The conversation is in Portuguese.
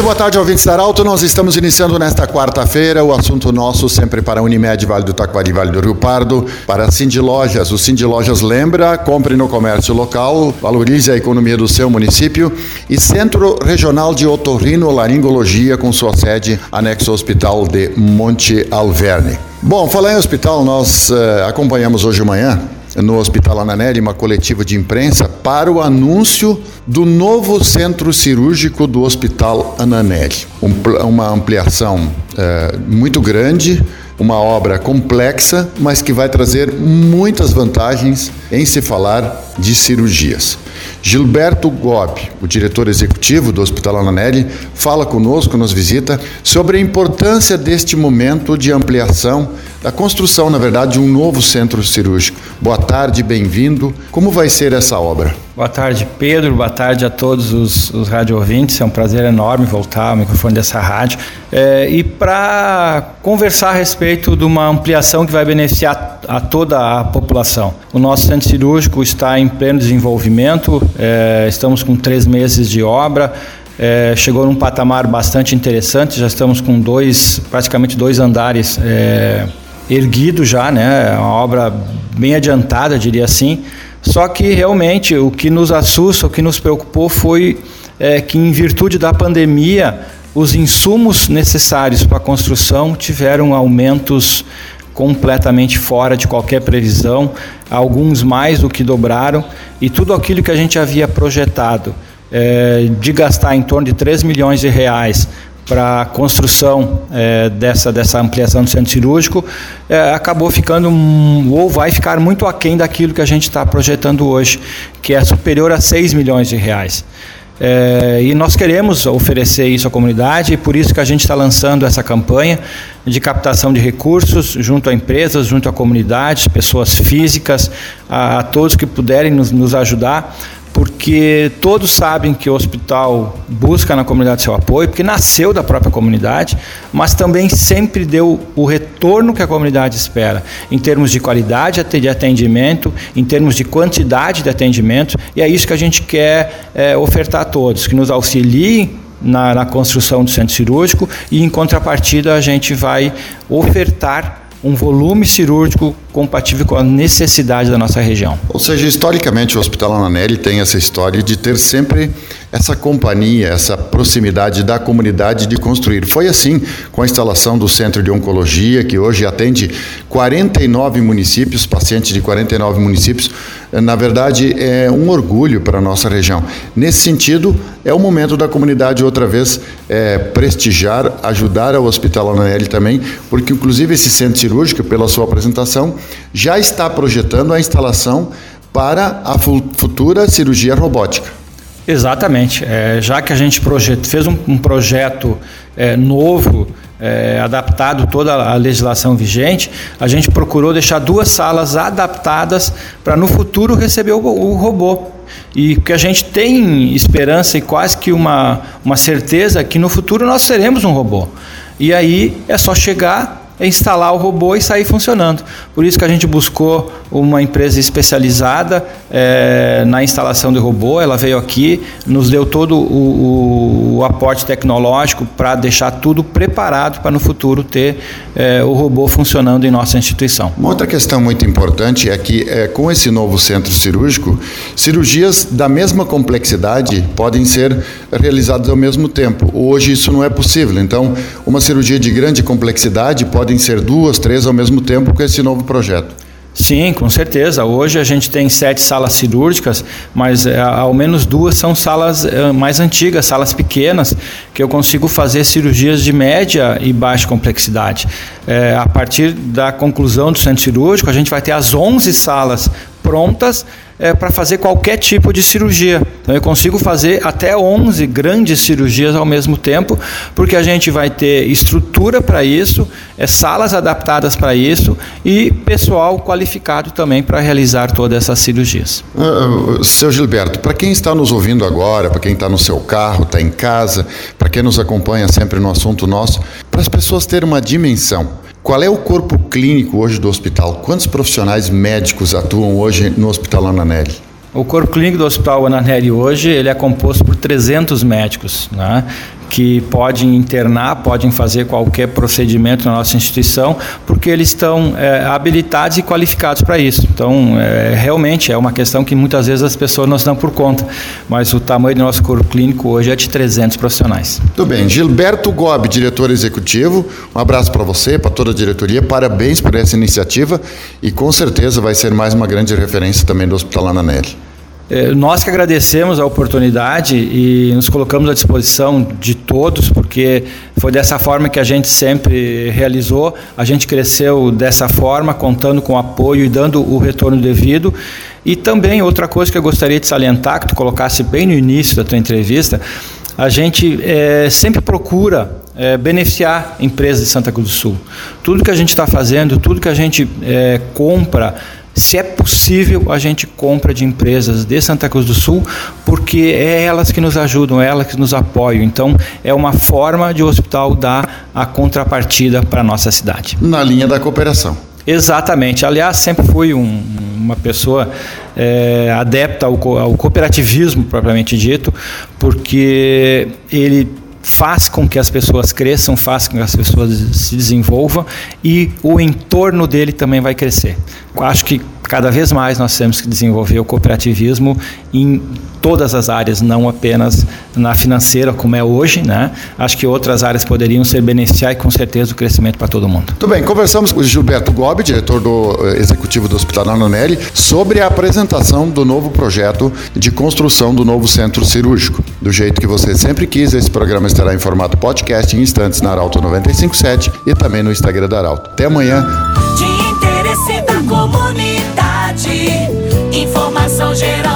Muito boa tarde, ouvintes da Arauto. Nós estamos iniciando nesta quarta-feira o assunto nosso sempre para Unimed, Vale do Taquari, Vale do Rio Pardo, para Cindy Lojas. O Cindy Lojas lembra, compre no comércio local, valorize a economia do seu município e Centro Regional de Otorrino Laringologia com sua sede anexo ao Hospital de Monte Alverne. Bom, falar em hospital, nós uh, acompanhamos hoje de manhã no Hospital Ananelli uma coletiva de imprensa para o anúncio do novo centro cirúrgico do Hospital Ananelli. Um, uma ampliação é, muito grande, uma obra complexa, mas que vai trazer muitas vantagens em se falar de cirurgias. Gilberto Gobi, o diretor executivo do Hospital Ananelli, fala conosco, nos visita, sobre a importância deste momento de ampliação, da construção, na verdade, de um novo centro cirúrgico. Boa tarde, bem-vindo. Como vai ser essa obra? Boa tarde, Pedro. Boa tarde a todos os, os rádio ouvintes. É um prazer enorme voltar ao microfone dessa rádio. É, e para conversar a respeito de uma ampliação que vai beneficiar a toda a população. O nosso centro cirúrgico está em pleno desenvolvimento, é, estamos com três meses de obra. É, chegou num patamar bastante interessante, já estamos com dois, praticamente dois andares é, erguidos já, né? É uma obra bem adiantada, diria assim. Só que realmente o que nos assusta, o que nos preocupou foi é, que, em virtude da pandemia, os insumos necessários para a construção tiveram aumentos completamente fora de qualquer previsão, alguns mais do que dobraram, e tudo aquilo que a gente havia projetado é, de gastar em torno de 3 milhões de reais para a construção é, dessa, dessa ampliação do centro cirúrgico, é, acabou ficando, ou vai ficar muito aquém daquilo que a gente está projetando hoje, que é superior a 6 milhões de reais. É, e nós queremos oferecer isso à comunidade, e por isso que a gente está lançando essa campanha de captação de recursos junto a empresas, junto à comunidade, pessoas físicas, a, a todos que puderem nos, nos ajudar porque todos sabem que o hospital busca na comunidade seu apoio, porque nasceu da própria comunidade, mas também sempre deu o retorno que a comunidade espera, em termos de qualidade de atendimento, em termos de quantidade de atendimento, e é isso que a gente quer é, ofertar a todos, que nos auxiliem na, na construção do centro cirúrgico e, em contrapartida, a gente vai ofertar um volume cirúrgico compatível com a necessidade da nossa região. Ou seja, historicamente o Hospital Ananelli tem essa história de ter sempre essa companhia, essa proximidade da comunidade de construir. Foi assim com a instalação do Centro de Oncologia, que hoje atende 49 municípios, pacientes de 49 municípios. Na verdade, é um orgulho para a nossa região. Nesse sentido, é o momento da comunidade outra vez é, prestigiar, ajudar ao Hospital Ananelli também, porque inclusive esse centro cirúrgico, pela sua apresentação, já está projetando a instalação para a futura cirurgia robótica. Exatamente. É, já que a gente fez um, um projeto é, novo, é, adaptado toda a legislação vigente, a gente procurou deixar duas salas adaptadas para no futuro receber o, o robô. E que a gente tem esperança e quase que uma, uma certeza que no futuro nós seremos um robô. E aí é só chegar, é instalar o robô e sair funcionando. Por isso que a gente buscou uma empresa especializada é, na instalação de robô. Ela veio aqui, nos deu todo o, o, o aporte tecnológico para deixar tudo preparado para no futuro ter é, o robô funcionando em nossa instituição. Uma outra questão muito importante é que é, com esse novo centro cirúrgico, cirurgias da mesma complexidade podem ser realizadas ao mesmo tempo. Hoje isso não é possível. Então, uma cirurgia de grande complexidade pode podem ser duas, três ao mesmo tempo com esse novo projeto. Sim, com certeza. Hoje a gente tem sete salas cirúrgicas, mas é, ao menos duas são salas é, mais antigas, salas pequenas, que eu consigo fazer cirurgias de média e baixa complexidade. É, a partir da conclusão do centro cirúrgico, a gente vai ter as 11 salas prontas é, para fazer qualquer tipo de cirurgia. Então eu consigo fazer até 11 grandes cirurgias ao mesmo tempo, porque a gente vai ter estrutura para isso, é, salas adaptadas para isso e pessoal qualificado também para realizar todas essas cirurgias. Uh, seu Gilberto, para quem está nos ouvindo agora, para quem está no seu carro, está em casa, para quem nos acompanha sempre no assunto nosso, para as pessoas terem uma dimensão. Qual é o corpo clínico hoje do hospital? Quantos profissionais médicos atuam hoje no Hospital Ananelli? O corpo clínico do Hospital Ananelli hoje ele é composto por 300 médicos, né? Que podem internar, podem fazer qualquer procedimento na nossa instituição, porque eles estão é, habilitados e qualificados para isso. Então, é, realmente é uma questão que muitas vezes as pessoas não se dão por conta, mas o tamanho do nosso corpo clínico hoje é de 300 profissionais. Tudo bem. Gilberto Gobi, diretor executivo, um abraço para você, para toda a diretoria, parabéns por essa iniciativa e com certeza vai ser mais uma grande referência também do Hospital Ananelli. É, nós que agradecemos a oportunidade e nos colocamos à disposição de todos, porque foi dessa forma que a gente sempre realizou. A gente cresceu dessa forma, contando com apoio e dando o retorno devido. E também outra coisa que eu gostaria de salientar, que tu colocasse bem no início da tua entrevista, a gente é, sempre procura é, beneficiar empresas de Santa Cruz do Sul. Tudo que a gente está fazendo, tudo que a gente é, compra se é possível, a gente compra de empresas de Santa Cruz do Sul, porque é elas que nos ajudam, é elas que nos apoiam. Então, é uma forma de o hospital dar a contrapartida para a nossa cidade. Na linha da cooperação. Exatamente. Aliás, sempre fui um, uma pessoa é, adepta ao, ao cooperativismo, propriamente dito, porque ele faz com que as pessoas cresçam, faz com que as pessoas se desenvolvam e o entorno dele também vai crescer. Eu acho que cada vez mais nós temos que desenvolver o cooperativismo em todas as áreas, não apenas na financeira como é hoje, né? Acho que outras áreas poderiam ser beneficiar e com certeza o crescimento para todo mundo. Tudo bem, conversamos com o Gilberto Gobi, diretor do eh, executivo do Hospital Nanonelli, sobre a apresentação do novo projeto de construção do novo centro cirúrgico. Do jeito que você sempre quis, esse programa estará em formato podcast em instantes na Arauto 957 e também no Instagram da Arauto. Até amanhã. De interesse da comunidade, informação geral.